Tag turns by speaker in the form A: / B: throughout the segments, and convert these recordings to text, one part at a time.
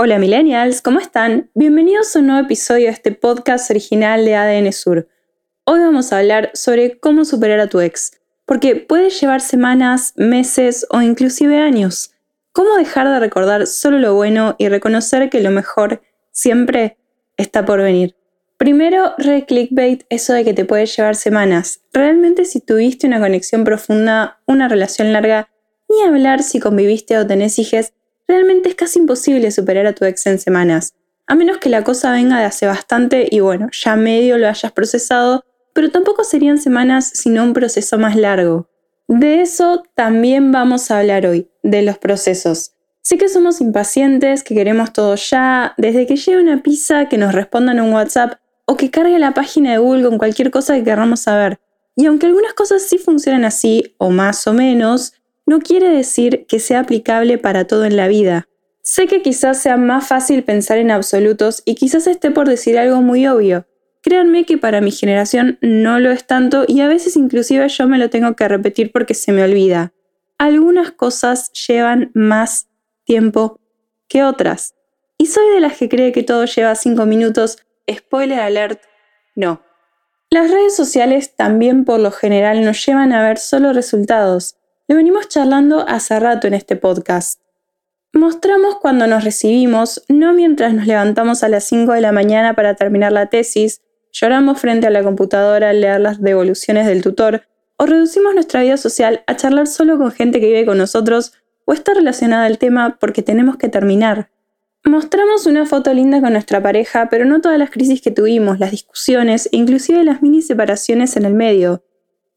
A: Hola millennials, ¿cómo están? Bienvenidos a un nuevo episodio de este podcast original de ADN Sur. Hoy vamos a hablar sobre cómo superar a tu ex, porque puede llevar semanas, meses o inclusive años. ¿Cómo dejar de recordar solo lo bueno y reconocer que lo mejor siempre está por venir? Primero, re clickbait, eso de que te puede llevar semanas. Realmente si tuviste una conexión profunda, una relación larga, ni hablar si conviviste o tenés hijes, realmente es casi imposible superar a tu ex en semanas, a menos que la cosa venga de hace bastante y bueno, ya medio lo hayas procesado, pero tampoco serían semanas sino un proceso más largo. De eso también vamos a hablar hoy, de los procesos. Sé que somos impacientes, que queremos todo ya, desde que llegue una pizza, que nos respondan un WhatsApp o que cargue la página de Google con cualquier cosa que queramos saber. Y aunque algunas cosas sí funcionan así, o más o menos, no quiere decir que sea aplicable para todo en la vida. Sé que quizás sea más fácil pensar en absolutos y quizás esté por decir algo muy obvio. Créanme que para mi generación no lo es tanto y a veces inclusive yo me lo tengo que repetir porque se me olvida. Algunas cosas llevan más tiempo que otras. Y soy de las que cree que todo lleva 5 minutos. Spoiler alert, no. Las redes sociales también por lo general nos llevan a ver solo resultados. Lo venimos charlando hace rato en este podcast. Mostramos cuando nos recibimos, no mientras nos levantamos a las 5 de la mañana para terminar la tesis, lloramos frente a la computadora al leer las devoluciones del tutor, o reducimos nuestra vida social a charlar solo con gente que vive con nosotros o está relacionada al tema porque tenemos que terminar. Mostramos una foto linda con nuestra pareja, pero no todas las crisis que tuvimos, las discusiones e inclusive las mini separaciones en el medio.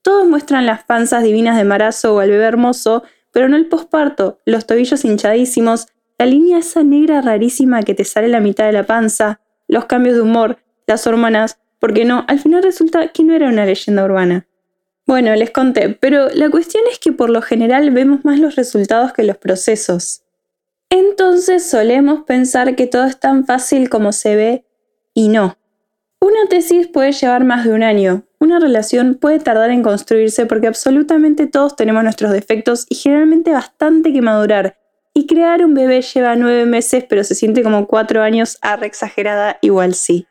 A: Todos muestran las panzas divinas de embarazo o al bebé hermoso, pero no el posparto, los tobillos hinchadísimos, la línea esa negra rarísima que te sale la mitad de la panza, los cambios de humor, las hormonas, porque no, al final resulta que no era una leyenda urbana. Bueno, les conté, pero la cuestión es que por lo general vemos más los resultados que los procesos. Entonces solemos pensar que todo es tan fácil como se ve y no. Una tesis puede llevar más de un año, una relación puede tardar en construirse porque absolutamente todos tenemos nuestros defectos y generalmente bastante que madurar. Y crear un bebé lleva nueve meses pero se siente como cuatro años, arre exagerada, igual sí.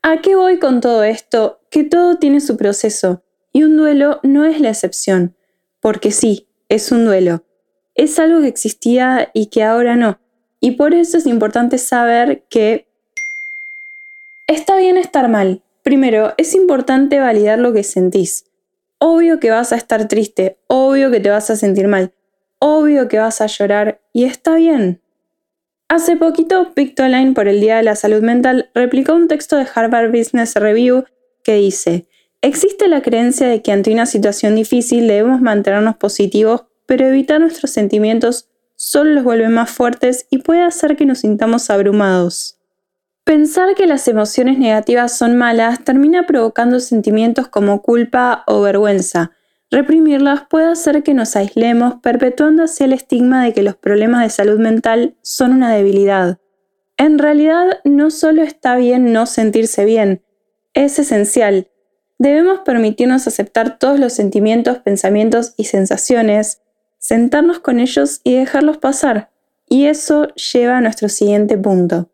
A: ¿A qué voy con todo esto? Que todo tiene su proceso. Y un duelo no es la excepción. Porque sí, es un duelo. Es algo que existía y que ahora no. Y por eso es importante saber que está bien estar mal, Primero, es importante validar lo que sentís. Obvio que vas a estar triste, obvio que te vas a sentir mal, obvio que vas a llorar y está bien. Hace poquito, Pictoline por el Día de la Salud Mental replicó un texto de Harvard Business Review que dice, existe la creencia de que ante una situación difícil debemos mantenernos positivos, pero evitar nuestros sentimientos solo los vuelve más fuertes y puede hacer que nos sintamos abrumados. Pensar que las emociones negativas son malas termina provocando sentimientos como culpa o vergüenza. Reprimirlas puede hacer que nos aislemos, perpetuando así el estigma de que los problemas de salud mental son una debilidad. En realidad, no solo está bien no sentirse bien, es esencial. Debemos permitirnos aceptar todos los sentimientos, pensamientos y sensaciones, sentarnos con ellos y dejarlos pasar. Y eso lleva a nuestro siguiente punto.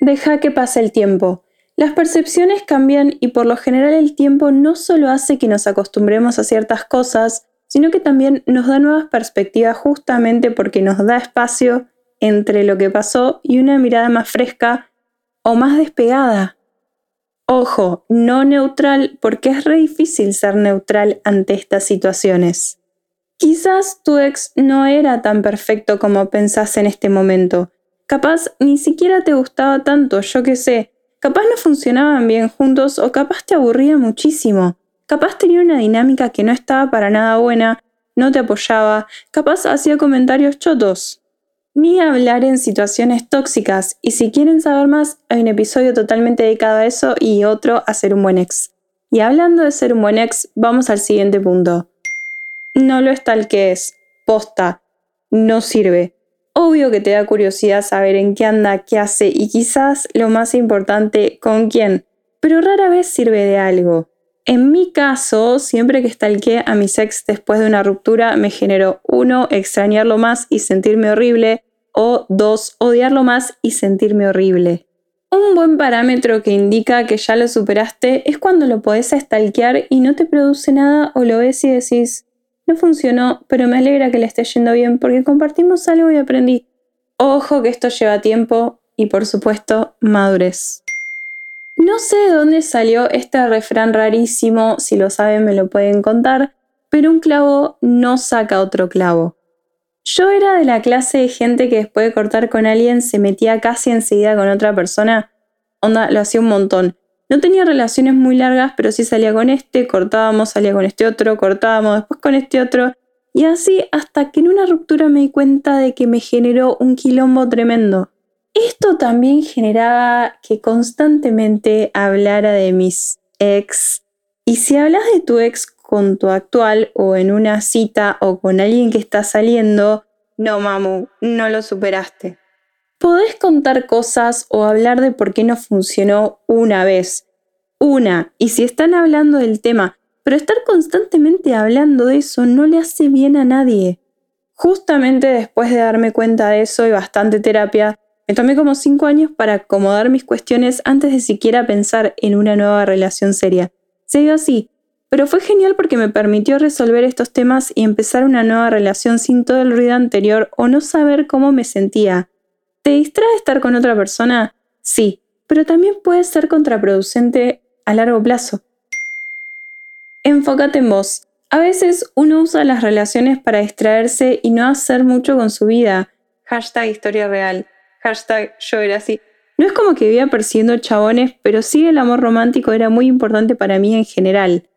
A: Deja que pase el tiempo. Las percepciones cambian y por lo general el tiempo no solo hace que nos acostumbremos a ciertas cosas, sino que también nos da nuevas perspectivas justamente porque nos da espacio entre lo que pasó y una mirada más fresca o más despegada. Ojo, no neutral porque es re difícil ser neutral ante estas situaciones. Quizás tu ex no era tan perfecto como pensás en este momento, Capaz ni siquiera te gustaba tanto, yo qué sé. Capaz no funcionaban bien juntos o capaz te aburría muchísimo. Capaz tenía una dinámica que no estaba para nada buena, no te apoyaba, capaz hacía comentarios chotos. ni hablar en situaciones tóxicas. Y si quieren saber más, hay un episodio totalmente dedicado a eso y otro a ser un buen ex. Y hablando de ser un buen ex, vamos al siguiente punto. No lo es tal que es. Posta. No sirve. Obvio que te da curiosidad saber en qué anda, qué hace y quizás lo más importante, con quién. Pero rara vez sirve de algo. En mi caso, siempre que stalkeé a mi ex después de una ruptura, me generó uno, extrañarlo más y sentirme horrible, o dos, odiarlo más y sentirme horrible. Un buen parámetro que indica que ya lo superaste es cuando lo podés stalkear y no te produce nada o lo ves y decís, no funcionó, pero me alegra que le esté yendo bien porque compartimos algo y aprendí. Ojo que esto lleva tiempo y por supuesto madurez. No sé de dónde salió este refrán rarísimo, si lo saben me lo pueden contar, pero un clavo no saca otro clavo. Yo era de la clase de gente que después de cortar con alguien se metía casi enseguida con otra persona. Onda, lo hacía un montón. No tenía relaciones muy largas, pero sí salía con este, cortábamos, salía con este otro, cortábamos, después con este otro. Y así hasta que en una ruptura me di cuenta de que me generó un quilombo tremendo. Esto también generaba que constantemente hablara de mis ex. Y si hablas de tu ex con tu actual o en una cita o con alguien que está saliendo, no mamu, no lo superaste. Podés contar cosas o hablar de por qué no funcionó una vez. Una. Y si están hablando del tema, pero estar constantemente hablando de eso no le hace bien a nadie. Justamente después de darme cuenta de eso y bastante terapia, me tomé como cinco años para acomodar mis cuestiones antes de siquiera pensar en una nueva relación seria. Se dio así, pero fue genial porque me permitió resolver estos temas y empezar una nueva relación sin todo el ruido anterior o no saber cómo me sentía. ¿Te distrae estar con otra persona? Sí, pero también puede ser contraproducente a largo plazo. Enfócate en vos. A veces uno usa las relaciones para distraerse y no hacer mucho con su vida. Hashtag historia real hashtag yo era así. No es como que vivía persiguiendo chabones, pero sí el amor romántico era muy importante para mí en general.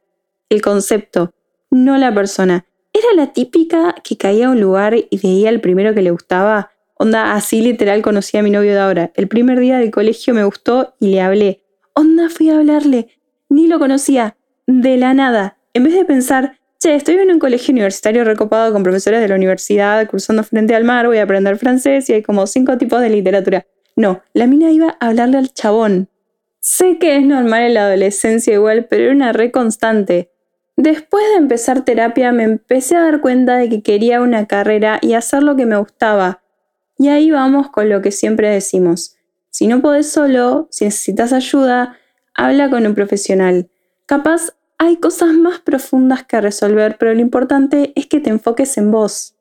A: El concepto, no la persona. Era la típica que caía a un lugar y veía al primero que le gustaba. Onda, así literal conocí a mi novio de ahora. El primer día del colegio me gustó y le hablé. Onda, fui a hablarle. Ni lo conocía. De la nada. En vez de pensar, che, estoy en un colegio universitario recopado con profesores de la universidad, cruzando frente al mar, voy a aprender francés y hay como cinco tipos de literatura. No, la mina iba a hablarle al chabón. Sé que es normal en la adolescencia igual, pero era una re constante. Después de empezar terapia me empecé a dar cuenta de que quería una carrera y hacer lo que me gustaba. Y ahí vamos con lo que siempre decimos. Si no podés solo, si necesitas ayuda, habla con un profesional. Capaz hay cosas más profundas que resolver, pero lo importante es que te enfoques en vos.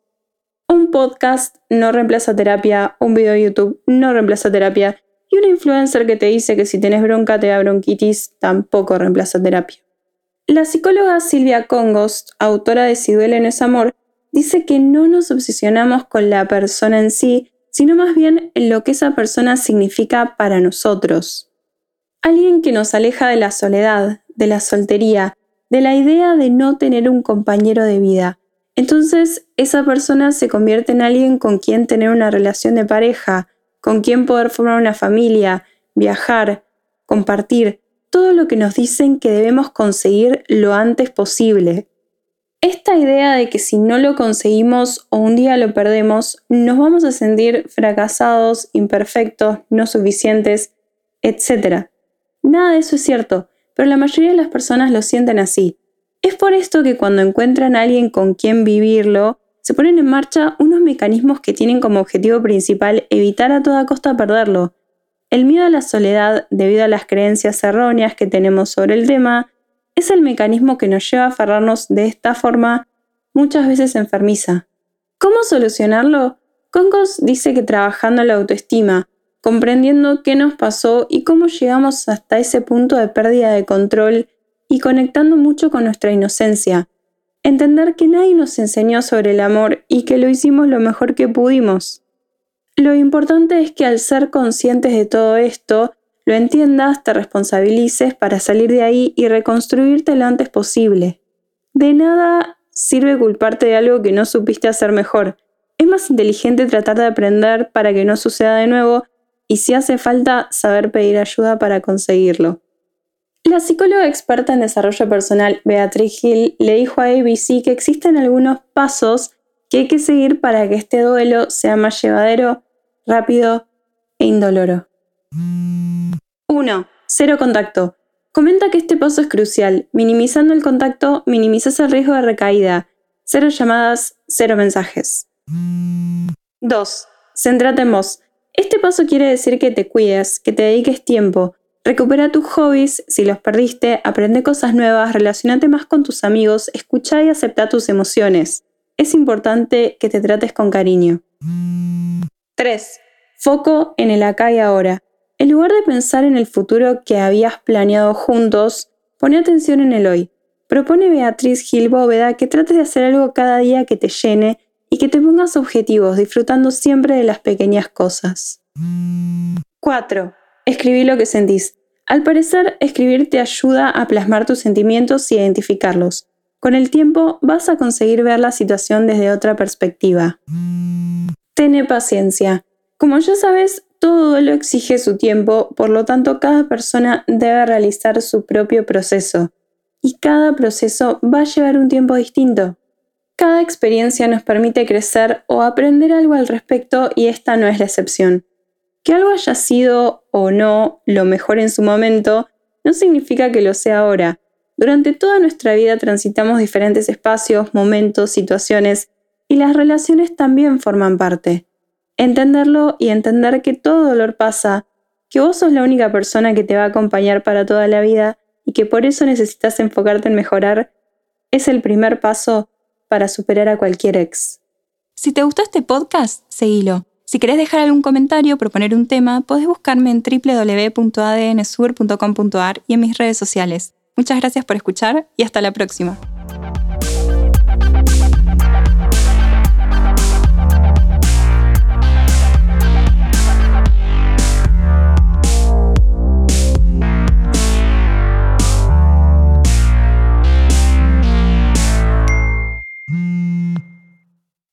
A: Un podcast no reemplaza terapia, un video de YouTube no reemplaza terapia, y una influencer que te dice que si tienes bronca te da bronquitis tampoco reemplaza terapia. La psicóloga Silvia Congost, autora de Si duele no es amor, dice que no nos obsesionamos con la persona en sí, sino más bien en lo que esa persona significa para nosotros. Alguien que nos aleja de la soledad, de la soltería, de la idea de no tener un compañero de vida. Entonces esa persona se convierte en alguien con quien tener una relación de pareja, con quien poder formar una familia, viajar, compartir, todo lo que nos dicen que debemos conseguir lo antes posible. Esta idea de que si no lo conseguimos o un día lo perdemos, nos vamos a sentir fracasados, imperfectos, no suficientes, etc. Nada de eso es cierto pero la mayoría de las personas lo sienten así. Es por esto que cuando encuentran a alguien con quien vivirlo, se ponen en marcha unos mecanismos que tienen como objetivo principal evitar a toda costa perderlo. El miedo a la soledad, debido a las creencias erróneas que tenemos sobre el tema, es el mecanismo que nos lleva a aferrarnos de esta forma muchas veces enfermiza. ¿Cómo solucionarlo? Congos dice que trabajando la autoestima, comprendiendo qué nos pasó y cómo llegamos hasta ese punto de pérdida de control y conectando mucho con nuestra inocencia. Entender que nadie nos enseñó sobre el amor y que lo hicimos lo mejor que pudimos. Lo importante es que al ser conscientes de todo esto, lo entiendas, te responsabilices para salir de ahí y reconstruirte lo antes posible. De nada sirve culparte de algo que no supiste hacer mejor. es más inteligente tratar de aprender para que no suceda de nuevo y si hace falta saber pedir ayuda para conseguirlo. La psicóloga experta en desarrollo personal Beatriz Hill le dijo a ABC que existen algunos pasos que hay que seguir para que este duelo sea más llevadero, rápido e indoloro. 1. Cero contacto. Comenta que este paso es crucial. Minimizando el contacto, minimizas el riesgo de recaída. Cero llamadas, cero mensajes. 2. Céntrate en vos. Este paso quiere decir que te cuides, que te dediques tiempo. Recupera tus hobbies, si los perdiste, aprende cosas nuevas, relacionate más con tus amigos, escucha y acepta tus emociones. Es importante que te trates con cariño. 3. Foco en el acá y ahora. En lugar de pensar en el futuro que habías planeado juntos, pone atención en el hoy. Propone Beatriz Gil Bóveda que trates de hacer algo cada día que te llene y que te pongas objetivos, disfrutando siempre de las pequeñas cosas. 4. Escribí lo que sentís. Al parecer, escribir te ayuda a plasmar tus sentimientos y identificarlos. Con el tiempo vas a conseguir ver la situación desde otra perspectiva. Tene paciencia. Como ya sabes, todo duelo exige su tiempo, por lo tanto cada persona debe realizar su propio proceso. Y cada proceso va a llevar un tiempo distinto. Cada experiencia nos permite crecer o aprender algo al respecto y esta no es la excepción. Que algo haya sido o no lo mejor en su momento no significa que lo sea ahora. Durante toda nuestra vida transitamos diferentes espacios, momentos, situaciones y las relaciones también forman parte. Entenderlo y entender que todo dolor pasa, que vos sos la única persona que te va a acompañar para toda la vida y que por eso necesitas enfocarte en mejorar, es el primer paso para superar a cualquier ex.
B: Si te gustó este podcast, seguilo. Si querés dejar algún comentario o proponer un tema, podés buscarme en www.adnsur.com.ar y en mis redes sociales. Muchas gracias por escuchar y hasta la próxima.